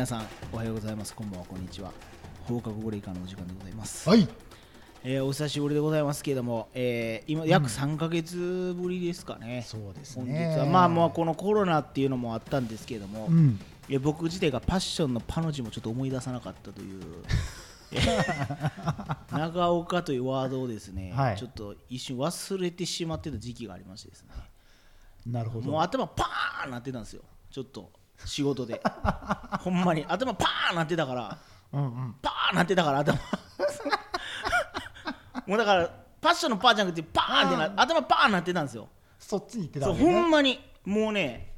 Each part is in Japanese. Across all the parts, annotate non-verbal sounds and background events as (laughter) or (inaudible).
はい皆さんおはようございます。こんばんはこんにちは。放課後ブレイカーのお時間でございます、はい。えーお久しぶりでございますけれども、えー今約3か月ぶりですかね、そうです本日ねは。まあもうこのコロナっていうのもあったんですけれども、うん。いや僕自体がパッションのパの字もちょっと思い出さなかったという (laughs) 長岡というワードをですね、はい。ちょっと一瞬忘れてしまってた時期がありましてですね。なるほど。もう頭パーンなってたんですよ。ちょっと仕事で。ほんまに。頭パーンなってたから。うんうん。パーンなってたから頭。(laughs) もうだからパッションのパーじゃなくてパーンってな頭パーンなってたんですよ。そっちに行ってたそうわけね。ほんまにもうね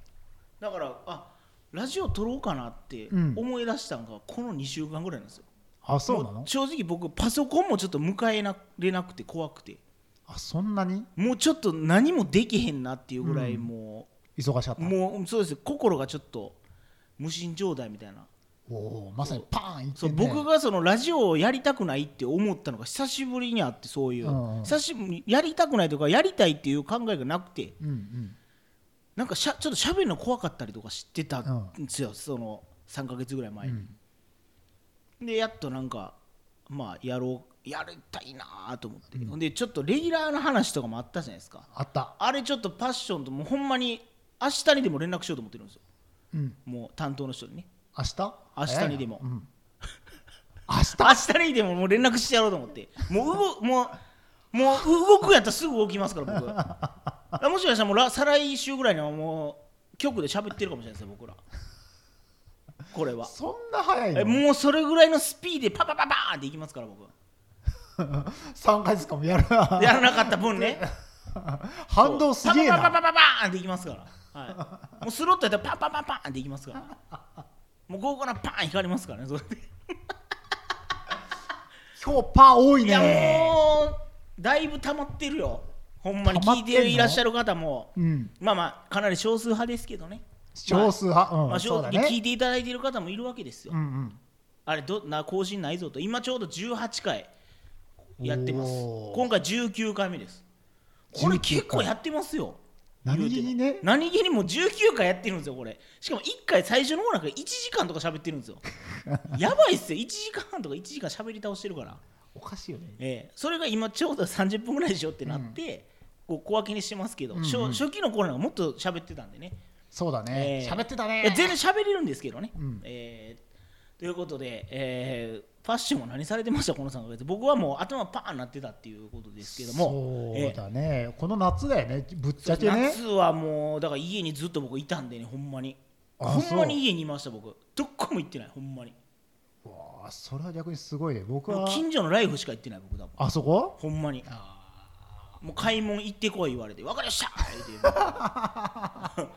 だからあラジオ撮ろうかなってうん。思い出したのがこの2週間ぐらいなんですよ、あそうなの？も正直僕パソコンもちょっと迎えられなくて怖くて。あそんなに？もうちょっと何もできへんなっていうぐらいうん。も忙しかっう、た。もうそうです。心がちょっと無心状態みたいな。おおまさにパーンいってそうね僕がそのラジオをやりたくないって思ったのが久しぶりにあってそういう、うんうん。久しぶりにやりたくないとかやりたいっていう考えがなくて。うんうん。なんかしゃちょっと喋るの怖かったりとかしてたんですよ、その3か月ぐらい前に、でやっとなんかまあやろうやりたいなと思って、ほん。でちょっとレギュラーの話とかもあったじゃないですか。あった。あれちょっとパッションともうほんまに明日にでも連絡しようと思ってるんですよ。うん。もう担当の人にね。明日？明日にでも。早いな。うん。(laughs) 明日？明日にでももう連絡してやろうと思って。もう動もうもう動くやったらすぐ動きますから僕 (laughs) あもしかしたらもうら再来週ぐらいにはもう局で喋ってるかもしれないですよ僕ら。これは。そんな早いえのもうそれぐらいのスピードでパパパパーンっていきますから僕3 (laughs) 回ずつかもやるな。やらなかった分ね。反動すげえな。パパパパパパーンっていきますから、はい、もうスロットやったらパンパンパンパンっていきますから。もう午後のパン光りますからねそれで。今日パー多いいやねもうだいぶ溜まってるよ。ほんまに。聞いていらっしゃる方も。うん。まあまあかなり少数派ですけどね。少数派？まあ、うん正そうだね。直聞いていただいている方もいるわけですよ、うんうん。あれどな更新ないぞと。今ちょうど18回やってます。今回19回目です。これ19結構やってますよ何気にね。何気にもう19回やってるんですよこれ。しかも1回最初の方なんか1時間とか喋ってるんですよ。(laughs) やばいっすよ。1時間半とか1時間喋り倒してるから。おかしいよね。ええ。それが今ちょうど30分ぐらいでしょってなって、こう小分けにしてますけど、うんうん。初初期の頃なんかもっと喋ってたんでね。そうだね。ええ。喋ってたね。全然喋れるんですけどね、うん。えーということで、えーファッションは何されてました？この3ヶ月。僕はもう頭パーンなってたっていうことですけども。そうだね、この夏だよね。ぶっちゃけね。夏はもうだから家にずっと僕いたんでねほんまに。あほんまに家にいました僕。どこも行ってないほんまに。わあそれは逆にすごいね。僕は近所のライフしか行ってない僕多分。あそこ？ほんまに。もう買い物行ってこい言われて分かりました！言うて。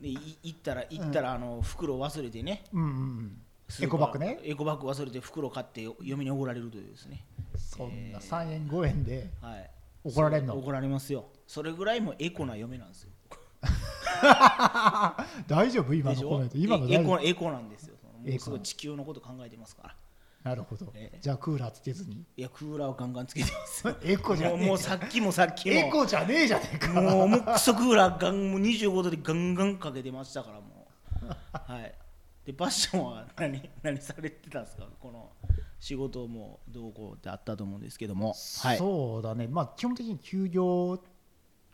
(laughs) でい行ったら行ったらあの袋忘れてね。うんうんうんエコバッグね。エコバッグ忘れて袋買って嫁に怒られるというですね。そんな3円5円ではい。怒られんの？そう怒られますよ。それぐらいもエコな嫁なんですよ。(laughs) 大丈夫？今のコメント。今のえエ大丈夫？コエコなんですよ。すごい地球のこと考えてますから。なるほど、ええじゃあクーラーつけずに。いやクーラーをガンガンつけてます。よ (laughs) エコじゃねえもうもうさっきもさっきも。エコじゃねえじゃねえか。もうもうクソクーラーガンもう25度でガンガンかけてましたからもう。はいでパッションは何 (laughs) 何されてたんですか？この仕事もどうこうってあったと思うんですけども。はい。そうだね。まあ基本的に休業。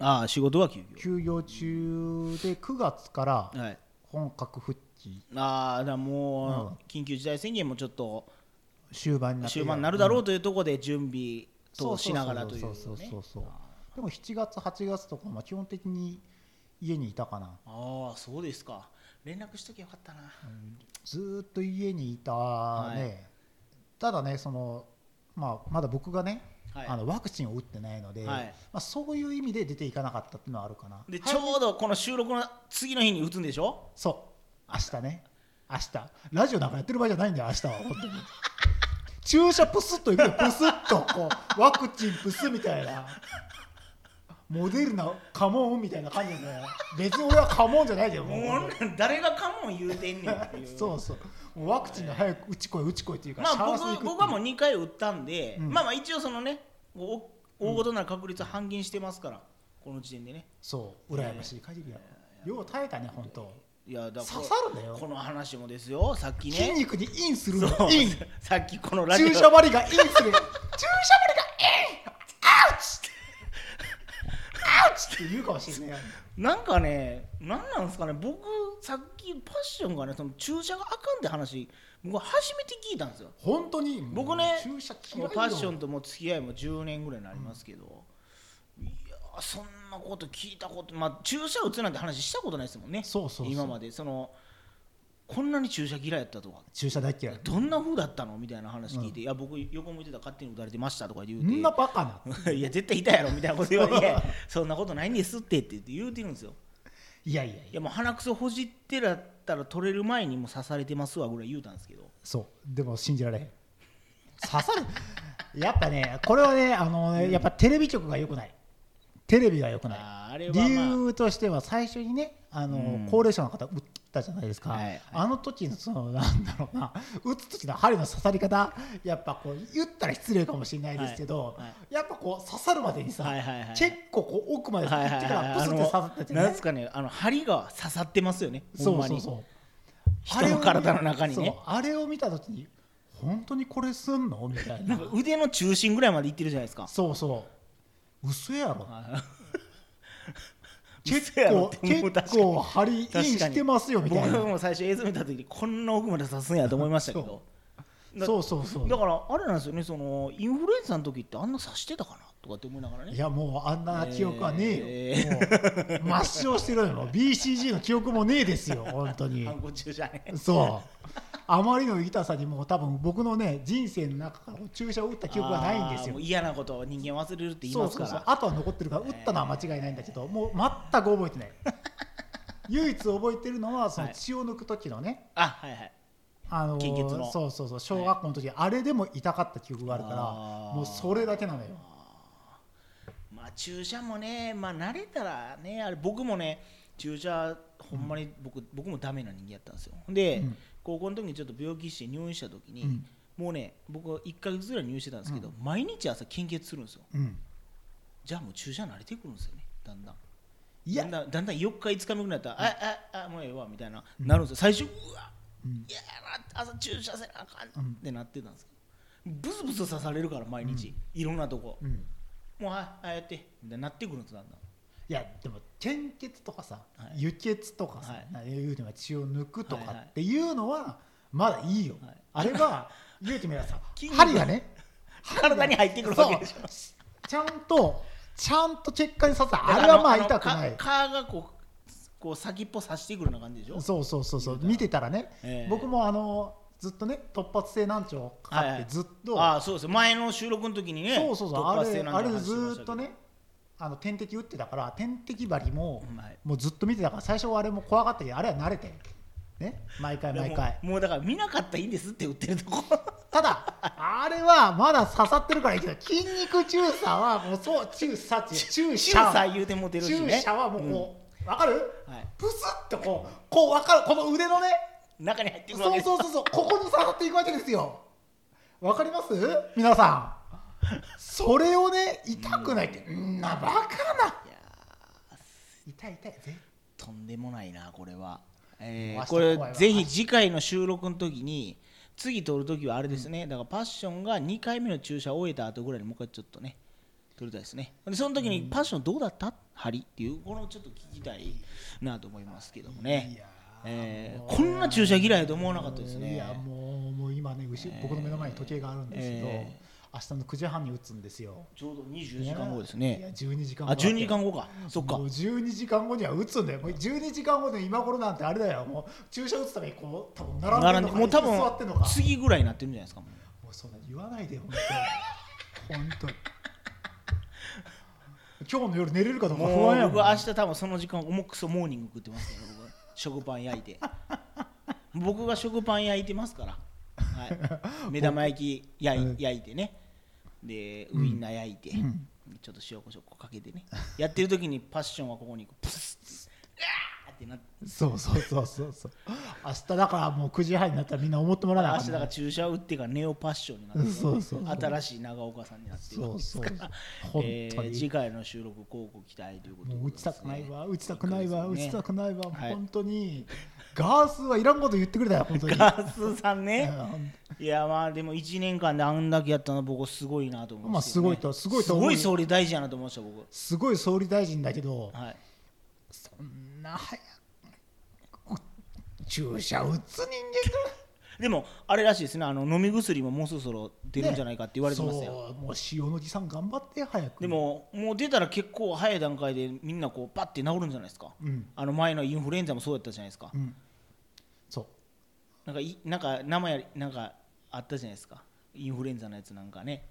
ああ仕事は休業。休業中で9月からはい。本格復帰。ああだもう、うん。緊急事態宣言もちょっと終盤にな終盤になるだろうというところで準備としながらというそうそうねそうそうでも7月8月とかまあ基本的に家にいたかな。ああそうですか連絡しときゃよかったな。ずーっと家にいたね、はい。ただねその、まあ、まだ僕がね、はい。あのワクチンを打ってないので、はい。まあ、そういう意味で出ていかなかったっていうのはあるかな。ではいちょうどこの収録の次の日に打つんでしょ？そう。明日ね。明日。ラジオなんかやってる場合じゃないんだよ明日は本当に。(laughs) 注射プスッといくよ。プスッとこうワクチンプスみたいなモデルナカモンみたいな感じで別に俺はカモンじゃないじゃんもう。もう誰がカモン言うてんねんっていう。(laughs) そうそう。もうワクチンが早く打ち来い打ち来いっていうかまあ僕僕はもう2回打ったんで、うん。まあまあ一応そのねお大ごとな確率は半減してますからこの時点でね。そう羨ましい限りやよう耐えたね本当。いやだから刺さるんだよ。この話もですよさっきね。筋肉に。インするのインさっきこのラジオ。(laughs) 注射針がインする。注射針がイン。 Ouchチって言うかもしれないなんかねなんなんですかね。僕さっきパッションがねその注射があかんって話僕は初めて聞いたんですよ。本当に？僕ね注射嫌いよパッションともう付き合いも10年ぐらいになりますけど、いやそんなこと聞いたことまあ注射打つなんて話したことないですもんね。そうそうそう。今まで。そのこんなに注射嫌いやったとか注射大嫌い。どんな風だったのみたいな話聞いて、いや僕横向いてたら勝手に打たれてましたとか言うみんなてバカな。(laughs) いや絶対いたやろみたいなこと言われて (laughs) そんなことないんですってって言って言うてるんですよ。いやいやいや。もう鼻くそほじってらったら取れる前にもう刺されてますわぐらい言うたんですけど。そう。でも信じられへん。刺さる (laughs) やっぱねこれはねあのねやっぱテレビ局が良くない。テレビが良くない。あーあ理まあ。由としては最初にねあの、うん。高齢者の方打ったじゃないですか、はいはい。あの時のそのなんだろうな (laughs) 打つ時の針の刺さり方やっぱこう言ったら失礼かもしれないですけど、はいはい。やっぱこう刺さるまでにさ、はいはいはい結構こう奥まで行ってからプスって刺さっててね、なんですかねあの針が刺さってますよねそうそうそう。人の体の中にね。あれを見た時に本当にこれすんの？みたいな。なんか腕の中心ぐらいまでいってるじゃないですか。そうそう。嘘やろ結構結構針インしてますよみたいな。僕も最初映像見た時にこんな奥まで刺すんやと思いましたけど。だそうそうそう。だからあれなんですよねそのインフルエンザの時ってあんな刺してたかなとかって思いながらね。いやもうあんな記憶はねえよ、えもう抹消してるよもう BCG の記憶もねえですよ本当に。そう。あまりの痛さにもう多分僕のね人生の中から注射を打った記憶がないんですよ。嫌なことを人間忘れるって言いそうますから。そうそうあとは残ってるから打ったのは間違いないんだけど、もう全く覚えてない。(laughs) 唯一覚えてるのはそのはい。血を抜く時のね、あはいはい。あのそうそうそう。小学校の時、あれでも痛かった記憶があるからもうそれだけなのよまあ注射もねまあ慣れたらねあれ僕もね注射ほんまに僕,、僕もダメな人間やったんですよ。で、うん。高校の時にちょっと病気して入院した時に、うん。もうね僕は1か月ぐらい入院してたんですけど、毎日朝献血するんですよ。うん。じゃあもう注射慣れてくるんですよねだんだん。いや。だんだんだんだん4日5日目ぐらいだったら、あああもうええわみたいな、なるんですよ。最初うわうん。いやな朝注射せなあかんってなってたんですけど、ブスブス刺されるから毎日、いろんなとこ、うんもうああやってみたいになってくるんですだんだん。いやでも献血とかさ、はい。輸血とかさ、はい。うても血を抜くとかっていうのはまだいいよ、はい。あれは言うてみればさ (laughs) 針がね体に入ってくるわけでしょ。ちゃんとちゃんと血管に刺さあれはまあ痛くない。かがこうこう先っぽ刺してくるような感じでしょ？そうそうそうそう。見てたらね、ええ。僕もあのずっとね突発性難聴かかってずっと、ああそうです。前の収録の時にねそうそうそう。突あれあれずっとねあの点滴打ってたから点滴針も、はい。もうずっと見てたから最初はあれも怖かったけどあれは慣れてね。毎回毎回。もうだから見なかったらいいんですって売ってるとこ。(laughs) ただあれはまだ刺さってるからいいけど筋肉注射はもうそう注射って注 (laughs) 注射。射言うてもてるし注ね射はもうこう、わかる？はい。プスッとこうこうわかる。この腕のね中に入ってくるわけそうそうそうそう。ここに刺さっていくわけですよ。わかります？皆さん。それをね痛くないって。んなバカな。いや痛い痛いとんでもないなこれは、えーこれぜひ次回の収録の時に次撮る時はあれですね、だからパッションが2回目の注射を終えた後ぐらいにもう一回ちょっとね撮りたいですね。でその時にパッションどうだった？針っていうこのちょっと聞きたいなと思いますけどもね。いやーえーこんな注射嫌いだと思わなかったですね。いやもうもう今ね僕の目の前に時計があるんですけど、え明日の9時半に打つんですよ。ちょうど24時間後ですいやね12時間あ後だって12時間後か。そっか。もう12時間後には打つんだよ。もう12時間後で今頃なんてあれだよ。もう注射打つためにこう多分並んでるのかでもう多椅子座ってんのか。分次ぐらいになってるんじゃないですかもう。そんな言わないで本当に。本当に。今日の夜寝れるかどうか不安やもん。僕は明日多分その時間重くそモーニング食ってますから僕は食パン焼いて。僕が食パン焼いてますから、はい、(laughs) 目玉焼き焼い焼いてね。でウインナー焼いて、ちょっと塩コショウかけてね。やってる時にパッションはここにプスッっってなって。そうそうそうそうそう。明日だからもう9時半になったらみんな思ってもらわな明日だから注射を打ってからネオパッションになってそうそうそう新しい長岡さんになってるわけですから本え当に。ー次回の収録広告期待ということでもう打ちたくないわ打ちたくないわ打ね。ちたくないわ。はい。本当に。ガースはいらんこと言ってくれたよ本当に。ガースさんうねんいやまあでも1年間であんだけやったのは僕すごいなと思いまあますねすごいとすごいと思う。すごい総理大臣やなと思いました僕。すごい総理大臣だけどはい。そんな早く。注射打つ人間 (laughs) でもあれらしいですね。あの飲み薬ももうそろそろ出るんじゃないかって言われてますよ、そうもう塩のじさん頑張って早く。でももう出たら結構早い段階でみんなこうパッて治るんじゃないですか。うん。あの前のインフルエンザもそうやったじゃないですか。うん。そう。なんかいなんか名前なんかあったじゃないですか。インフルエンザのやつなんかね。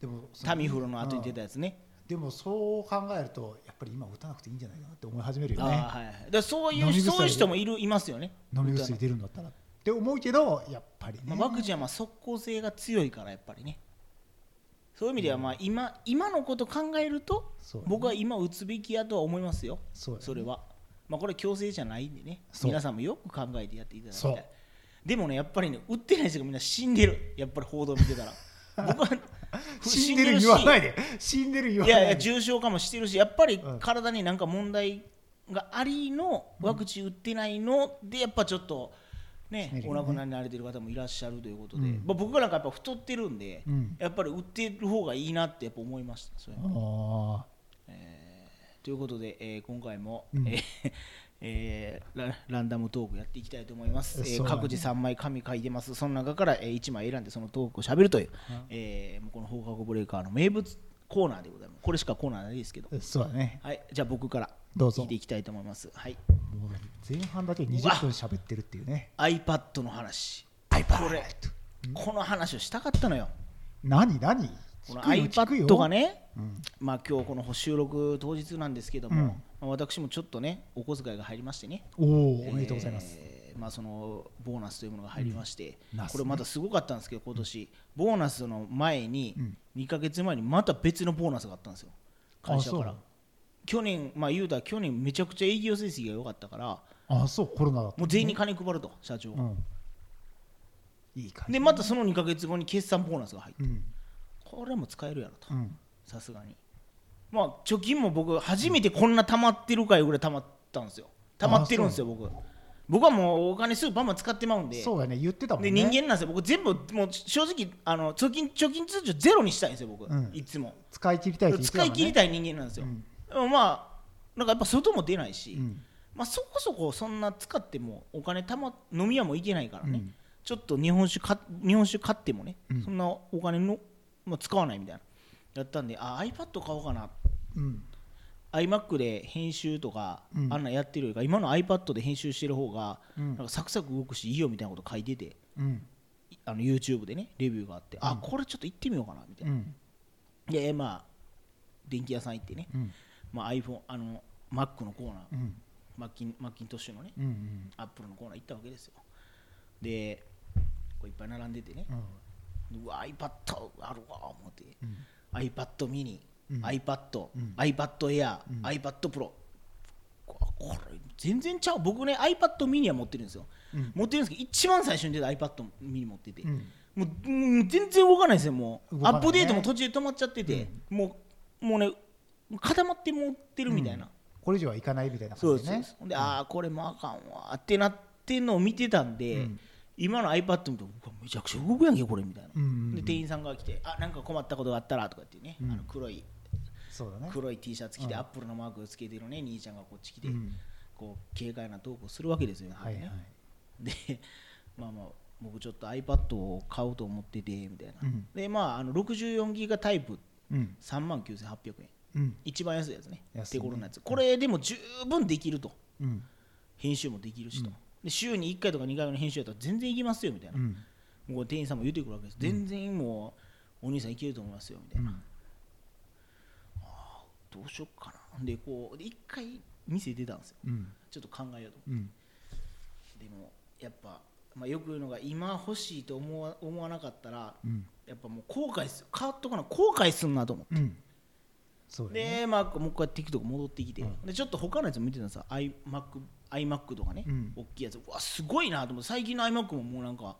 でもそのタミフルの後に出たやつね、でもそう考えるとやっぱり今打たなくていいんじゃないかなって思い始めるよね。はいはい。だそういうそういう人もいるいますよね。飲み薬出るんだったら。って思うけどやっぱりね、まあ、ワクチンはまあ即効性が強いからやっぱりね。そういう意味ではまあ今今のこと考えると僕は今打つべきやとは思いますよ。そね。それは。まあこれ強制じゃないんでね。皆さんもよく考えてやっていただきたい。でもねやっぱりね打ってない人がみんな死んでる。やっぱり報道見てたら。(laughs) 僕は死んでる言わないで。死んでる言わいないで。やいや重症化もしてるしやっぱりうん。体になんか問題がありのワクチン打ってないのでやっぱちょっとね死ねお亡くなりになられてる方もいらっしゃるということで、うん。まあ僕なんかやっぱ太ってるんで、うん。やっぱり打ってる方がいいなってやっぱ思いましたそういうの。あということで、えー今回も、うん。えーえーラランダムトークやっていきたいと思います、えー各自3枚紙書いてます。その中から、え1枚選んでそのトークをしゃべるという、うんえーこの放課後ブレーカーの名物コーナーでございます。これしかコーナーないですけど。あそうだね。はい。じゃあ僕からどうぞ聞いていきたいと思います。はい。もう前半だけ20分喋ってるっていうね。iPad の話。iPad これこの話をしたかったのよ。何何？この iPad がね。うん。まあ今日この収録当日なんですけども、うん。まあ私もちょっとねお小遣いが入りましてね。おおおめでとうございます、えーまあ、そのボーナスというものが入りまして、うん。ね。これまたすごかったんですけど今年、ボーナスの前に、うん。2か月前にまた別のボーナスがあったんですよ。会社から。去年まあ言うたら去年めちゃくちゃ営業成績が良かったから。あそうコロナだったもう全員に金配ると社長が、うん。いい感じ。でまたその2か月後に決算ボーナスが入って。うん。これはもう使えるやろと。うん。さすがにまあ貯金も僕初めてこんな溜まってるかいうぐらい溜まったんですよ。溜まってるんですよ僕。僕はもうお金すぐバンバン使ってまうんで。そうだね言ってたもんね。で人間なんですよ。僕全部もう正直あの貯金貯金通帳ゼロにしたいんですよ僕、うん。いつも。使い切りたいね。使い切りたい人間なんですよ、うん。でもまあなんかやっぱ外も出ないし、うん。まあ、そこそこそんな使ってもお金たま飲み屋も行けないからね、うん。ちょっと日本酒か日本酒買ってもね、うん。そんなお金の、まあ、使わないみたいな。やったんであ iPad 買おうかなうん。iMac で編集とか、うん。あんなんやってるよりか今の iPad で編集してる方が、うん。なんかサクサク動くしいいよみたいなこと書いててうん。あの YouTube でねレビューがあって、あこれちょっと行ってみようかなみたいうな、ん。でまあ電気屋さん行ってね、うん。まあ、iPhone あの Mac のコーナー、うん。マッキンマッキントッシュのね、うんうん。アップルのコーナー行ったわけですよ。でこういっぱい並んでてねうん。うわ iPad あるわ思って、うん。iPad mini、うん。iPad、うん。iPad Air、うん。iPad Pro ここれ全然ちゃう。僕ね iPad mini は持ってるんですよ、うん。持ってるんですけど一番最初に出た iPad mini 持ってて、うん。もううん全然動かないですよもう、ね。アップデートも途中で止まっちゃってて、もうもうね固まって持ってるみたいな、これ以上はいかないみたいなそうです、感じでねほんでああこれもあかんわ。ってなってんのを見てたんで、うん。今の iPad 見るとうわめちゃくちゃ動くやんけこれみたいな、うんうんうん。で店員さんが来てあなんか困ったことがあったらとか言ってね、うん。あの黒い黒い T シャツ着て、うん。アップルのマークをつけてるね兄ちゃんがこっち来て、うん。こう軽快なトークをするわけですよ、はいはい。でまあまあ僕ちょっと iPad を買おうと思っててみたいな、うん。でまああの64ギガタイプうん。3万9800円。うん。一番安いやつね。安いね。手頃なやつ。これでも十分できると。うん。編集もできるしと、うん。で週に1回とか2回の編集やったら全然いきますよみたいな、うん。もう店員さんも言ってくるわけです、全然もうお兄さんいけると思いますよみたいな、どうしよっかな。でこうで1回店出たんですよ。うん。ちょっと考えようとうん。でもやっぱ、まあ、よく言うのが今欲しいと思わ思わなかったらうん。やっぱもう後悔する。変わっとかな後悔すんなと思って。ね。でまあもう一回 TikTok 戻ってきて、うん。でちょっと他のやつ見てたんですよ。iMac, iMac とかね、うん。大きいやつ。うわすごいなと思って。最近の iMac ももうなんか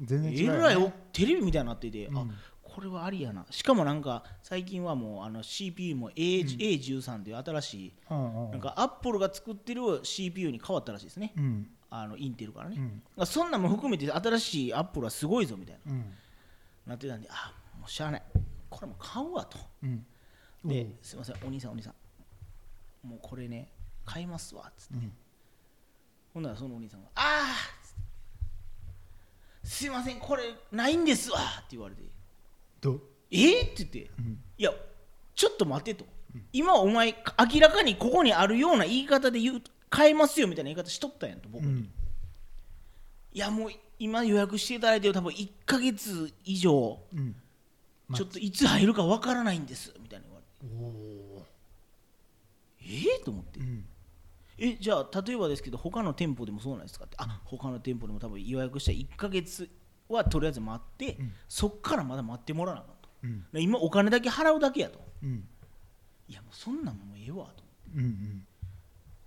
全然ね。らいおテレビみたいになってて、うん。あこれはありやな。しかもなんか最近はもうあの CPU も A、A13 っていう新しいうんうんなんかアップルが作ってる CPU に変わったらしいですね、うん。あのインテルからね、うん。そんなんも含めて新しいアップルはすごいぞみたいな。うん。なってたんであもうしゃあない。これもう買うわと。うん。で、すいませんお兄さんお兄さん。もうこれね買いますわっつって。うん。ほんならそのお兄さんが「ああ!」すいませんこれないんですわ」って言われてど「え？っ?」って言って。うん「いやちょっと待って」と「今お前明らかにここにあるような言い方で言う買えますよ」みたいな言い方しとったんやんと僕、うん。いやもう今予約していただいてる多分1ヶ月以上うん。まちょっといつ入るかわからないんですみたいな言われて。おおえ？っと思って。うん。えじゃあ例えばですけど他の店舗でもそうなんですかって。あ他の店舗でも多分予約した1ヶ月はとりあえず待って、うん。そっからまだ待ってもらわなと。うん。で今お金だけ払うだけやと。うん。いやもうそんなんもうええわと。うんうん。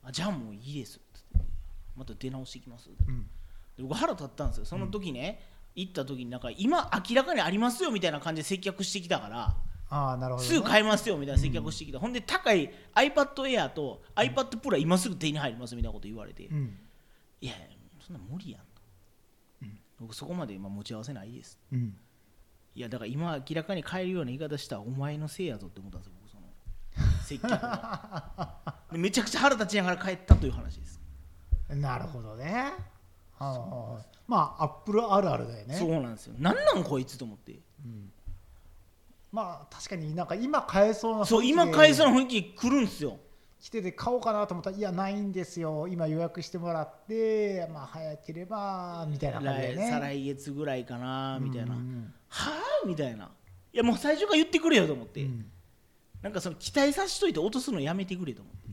あじゃあもういいです。ってまた出直してきます。うん。で僕腹立ったんですよ。その時ね、行った時になんか今明らかにありますよみたいな感じで接客してきたからああなるほどね。すぐ買えますよみたいな接客してきた、ほんで高い iPad Air と iPad Pro は今すぐ手に入りますみたいなこと言われて、うん。いやいやそんな無理やんと、僕そこまで今持ち合わせないです。うん。いやだから今明らかに買えるような言い方したらお前のせいやぞって思ったんですよ僕その (laughs) 接客の。でめちゃくちゃ腹立ちながら帰ったという話です、なるほどね。ああまあアップルあるあるだよね。そうなんですよ。なんなんこいつと思って。うん。まあ確かになんか今買えそうなそう今買えそうな雰囲気来るんですよ来てて買おうかなと思ったらいやないんですよ。今予約してもらってまあ早ければみたいな感じでね。来再来月ぐらいかなみたいな、うんはあみたいな。いやもう最初から言ってくれよと思って、うん。なんかその期待させといて落とすのやめてくれと思って、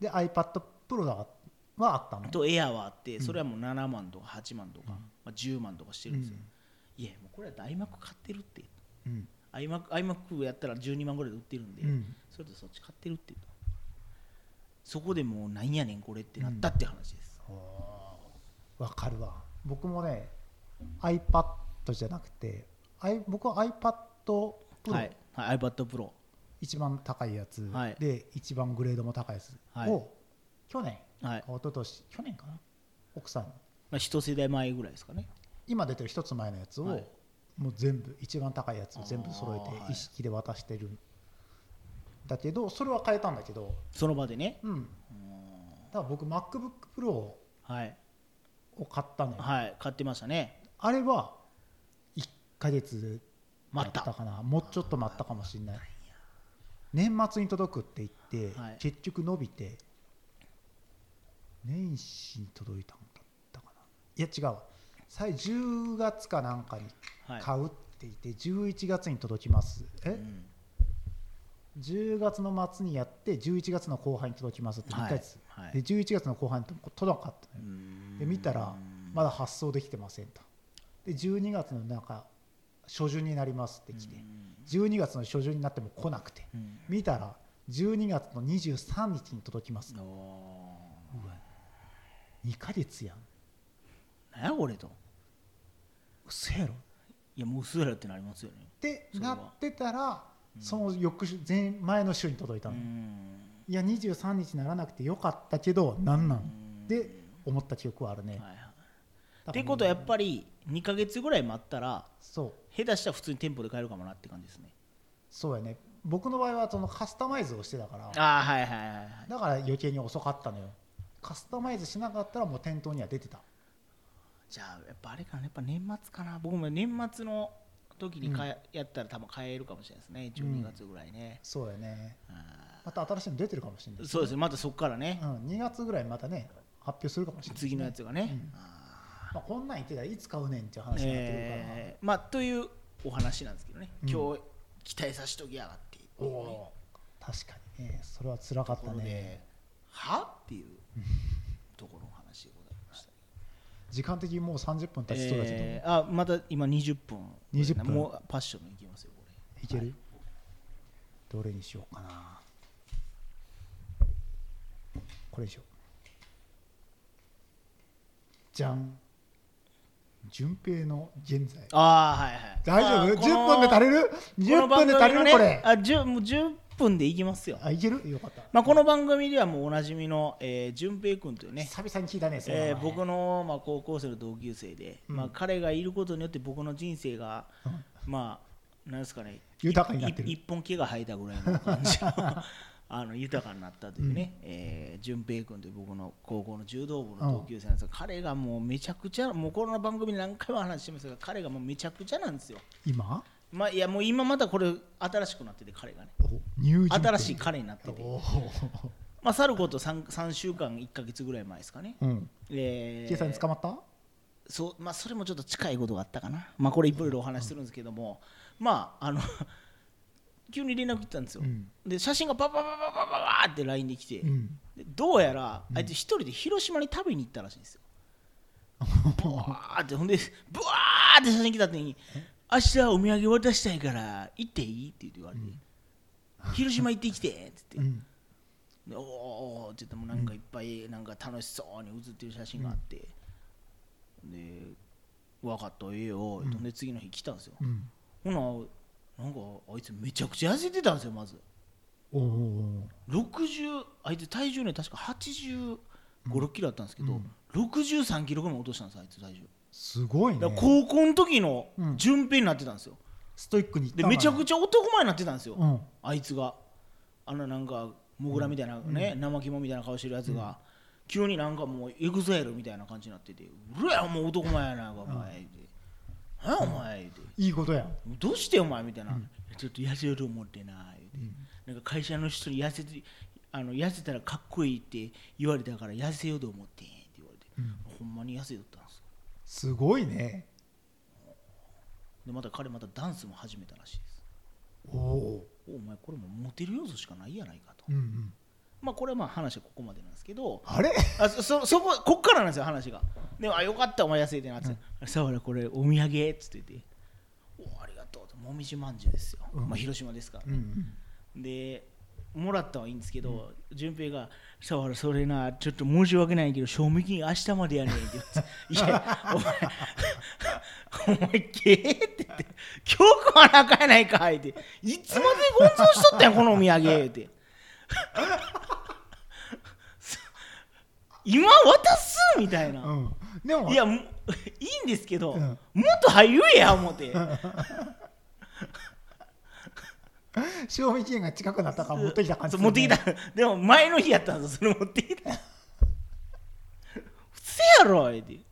で iPad Pro だはあったの？とエアはあってそれはもう7万とか8万とか、まあ、10万とかしてるんですよ、いやもうこれは iMac 買ってるって。うん、iMac, iMac やったら12万ぐらいで売ってるんで、うん。それとそっち買ってるって。言うとそこでもうなんやねんこれってなったって話です、わかるわ。僕もね iPad じゃなくて、僕は iPad Pro、はい、はい、iPad Pro 一番高いやつ、はい。で一番グレードも高いやつはい。を、去年はい、一昨年去年かな？奥さん。にまあ、一世代前ぐらいですかね。今出てる一つ前のやつを、はい。もう全部一番高いやつを全部揃えて一式で渡してるんだけどそれは変えたんだけど。その場でね。うん。だから僕 MacBook Pro をはい。買ったのよ。はい買ってましたね。あれは1ヶ月待った。だかな。もうちょっと待ったかもしれない。年末に届くって言って、はい。結局伸びて年始に届いたんだったかな。いや違うわ。最10月かなんかにはい。買うって言って11月に届きます。え、うん10月の末にやって11月の後半に届きますって言ったやつ、はい。はいで11月の後半に届かなかったで見たらまだ発送できてませんと。で12月のなんか初旬になりますって来て12月の初旬になっても来なくてうん。見たら12月の23日に届きます。うわ。2ヶ月やん。何やこれと。嘘やろ。いやもう薄らってなりますよね。ってなってたらその翌週前前の週に届いたの、うん。いや23日にならなくてよかったけどなんなん？ん。で思った記憶はあるね、はいはい。ってことはやっぱり2か月ぐらい待ったらそう。下手したら普通に店舗で買えるかもなって感じですね。そうやね。僕の場合はそのカスタマイズをしてたから。ああはいはいはいはい。だから余計に遅かったのよ。カスタマイズしなかったらもう店頭には出てた。じゃあやっぱあれかな。やっぱ年末かな。僕も年末の時に買え、やったら多分買えるかもしれないですね。12月ぐらいね、そうやね。あまた新しいの出てるかもしれないーそうですね。またそこからね、うん、2月ぐらいまたね発表するかもしれない、次のやつがね、まあ、こんなん言ってたらいつ買うねんっていうー話になってくるから、えーまあというお話なんですけどね、うん。今日期待させときやがっていうおお確かにね。それは辛かったね。は？っていうところの話でございました時間的にもう30分経ちそうだけど、えーあまた今20分。20分。もうパッションいきますよこれ。いける、どれにしようかな。これにしよう。じゃん。順平の現在。ああはいはい。大丈夫、まあこの ?10 分で足りる？こ ?10 の分で足りる、これ。あ 10, もう10分でいきますよ。あいける？よかった、まあこの番組ではもうおなじみの、えー、淳平君というね久々に聞いたねその名前。えー僕の、まあ、高校生の同級生で、うん。まあ、彼がいることによって僕の人生が、うん。まあなんですかね豊かになってる。い一本毛が生えたぐらいの感じの (laughs) あの豊かになったというね、えー淳平君という僕の高校の柔道部の同級生なんですが、彼がもうめちゃくちゃもうこの番組で何回も話してますが彼がもうめちゃくちゃなんですよ。今？まあいやもう今またこれ新しくなってて彼がね。新しい彼になってて。お (laughs) まあ去ること 3, 3週間1か月ぐらい前ですかね、うん。えー警察に捕まった？そうまあ、それもちょっと近いことがあったかな、まあ、これいろいろお話しするんですけども、まああの (laughs) 急に連絡来たんですよ、うん。で写真がバババババババーって LINE で来て、うん。でどうやらあいつ一人で広島に食べに行ったらしいんですよ。ブワーって。ほんでブワーって写真来た時に明日お土産渡したいから行っていい？って言われて、広島行ってきてって言って、うん。でおーおーって言ってもなんかいっぱいなんか楽しそうに写ってる写真があって、で分かったええよ、うん。で次の日来たんですよ、うん。ほななんかあいつめちゃくちゃ痩せてたんですよまず。おおお60あいつ体重ね確か8 5 6キロあったんですけど、うん。63キロぐらい落としたんですあいつ体重すごいね。高校の時のうん。順平になってたんですよ。ストイックにでめちゃくちちゃ男前になってたんですよ、ゃうん。あいつが。あのなんかモグラみたいなね、生肝みたいな顔してるやつが、急になんかもう EXILE みたいな感じになってて「うるやもう男前やなお前」って「何やお前」って。いいことや「どうしてお前」みたいな、ちょっと痩せようと思ってな」言うて、なんか会社の人に痩せてあの痩せたらかっこいいって言われたから痩せようと思ってって言われて、うん。ほんまに痩せとったんですごいね。でまた彼またダンスも始めたらしいです。おおおお前これもうモテる要素しかないやないかと、うんうん。まあこれはまあ話はここまでなんですけど。あれ？あそそそここっからなんですよ話が。でもあよかったお前痩せてなって「さわらこれお土産」っつって言って「おありがとう」と。もみじまんじゅうですよ、うん。まあ、広島ですからうね、ん。でもらったはいいんですけど順、平が「さわらそれなちょっと申し訳ないけど賞味期限明日までやねん」って言って「(laughs) いやお前 (laughs) お前けえ」って言って「今日食わなあかんやないか」って「いつまでゴンゾーしとったんやこのお土産」って。(laughs) 今渡すみたいな、うん。でもいやいいんですけど、うん。もっと早言えや思って (laughs) 賞味期限が近くなったから持ってきた感じね。持ってきた。でも前の日やったんですよそれ持ってきた。(laughs) 普通やろ言うてい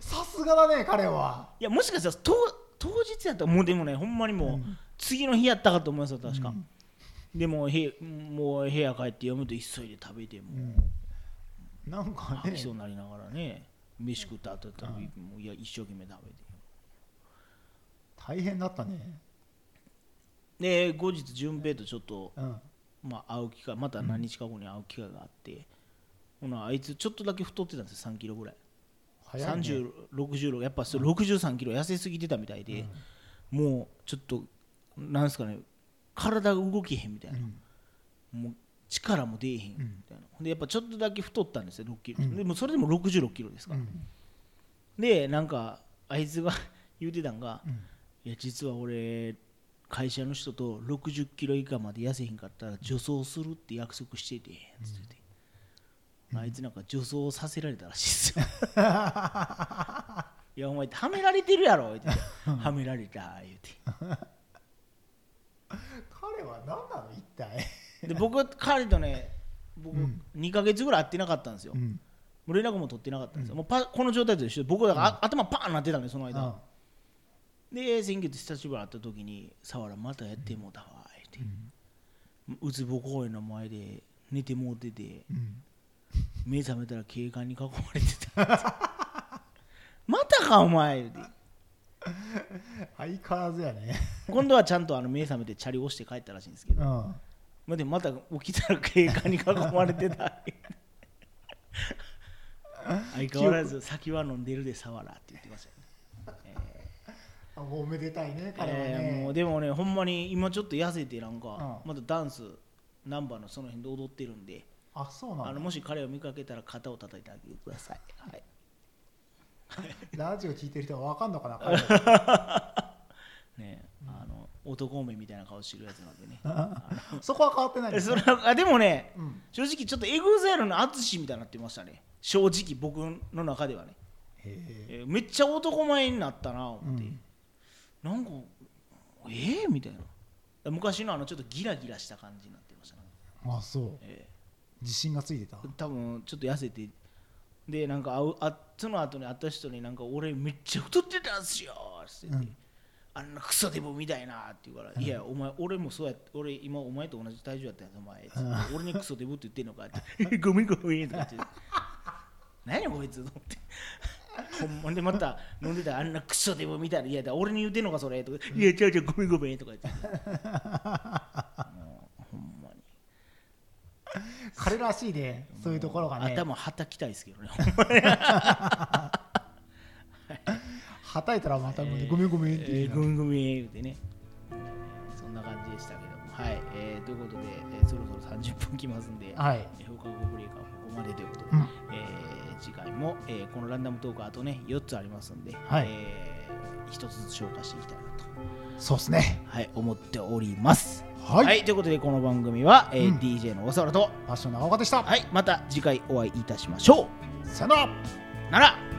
さすがだね彼は。やもしかしたら当当日やったらもうでもねほんまにもう、うん。次の日やったかと思いますよ確か、うん。でもへもう部屋帰って読むと急いで食べてもう、ん。なんかね。吐きそうになりながらね飯食った後だったら、もういや一生懸命食べて。大変だったねで後日順平とちょっとうん。まあ、会う機会また何日か後に会う機会があって、ほなあいつちょっとだけ太ってたんですよ3キロぐらい、早いね。3060やっぱそれ63キロ痩せすぎてたみたいで、もうちょっとなんですかね体が動けへんみたいな、もう力も出えへんみたいな、でやっぱちょっとだけ太ったんですよ6キロ、うん。でもそれでも66キロですから、うん。でなんかあいつが (laughs) 言うてたんが、うん。いや実は俺会社の人と60キロ以下まで痩せへんかったら女装するって約束しててつってて、あいつなんか女装させられたらしいですよ。(laughs) いやお前はめられてるやろ。言って。はめられた言うて。彼は何なの一体。で僕彼とね僕うん。2ヶ月ぐらい会ってなかったんですよ、うん。もう連絡も取ってなかったんですよ、もうパこの状態と一緒で僕だから、あ頭パーンなってたんでその間、あで先月久しぶりに会った時に「さわらまたやってもうたわ」言って、うつぼ公園の前で寝てもうててうん。目覚めたら警官に囲まれてた。(laughs) またかお前言うて。相変わらずやね。今度はちゃんとあの目覚めてチャリ押して帰ったらしいんですけど、うん。まあ、でもまた起きたら警官に囲まれてた。(laughs) 相変わらず酒は飲んでるでさわらって言ってましたおめでたいね彼はえーね、もうでもねほんまに今ちょっと痩せてなんか、うまたダンスナンバーのその辺で踊ってるんで。あそうなんだ。あのもし彼を見かけたら肩を叩いてあげてください、はい、(laughs) ラジオ聞いてる人は分かんのかな彼。は (laughs) ねあの男目みたいな顔してるやつなんでね。(laughs) そこは変わってないですえそれはあでもねうん。正直ちょっと EXILE の淳みたいになってましたね。正直僕の中ではね、へえーめっちゃ男前になったな思って、うんなんかえー、みたいな。昔のあのちょっとギラギラした感じになってましたね、えあそう。え自信がついてた？ー多分ちょっと痩せて。でなんか会うあその後に会った人になんか俺めっちゃ太ってたんすよって言って、うん。あんなクソデブみたいなって言うから、いやお前俺もそうやって俺今お前と同じ体重やったやつお前、つって俺にクソデブって言ってんのかって。ごめんごめんとか言って。(laughs) 何やこいつと思ってほんまでまた飲んでたらあんなクソデブみたいないやだ。俺に言ってんのかそれとか。いや違う違うごめんごめんとか言って。もうほんまに。彼らしいねそういうところがね。頭はたきたいですけどね。はたいたらまたごめんごめんってえーごめんごめん言うてね。そんな感じでしたけども。はい、えーということで、えーそろそろ30分きますんで、はい。えー放課後ブレイクはここまでということで、うん。えー次回も、えーこのランダムトークあとね4つありますんで、はい。え1つずつ消化していきたいなと、そうっすね。はい、思っております。はい、ということでこの番組は、えーうん。DJ の小沢と、ファッション長岡でした、はい、また次回お会いいたしましょさよなら。う。なら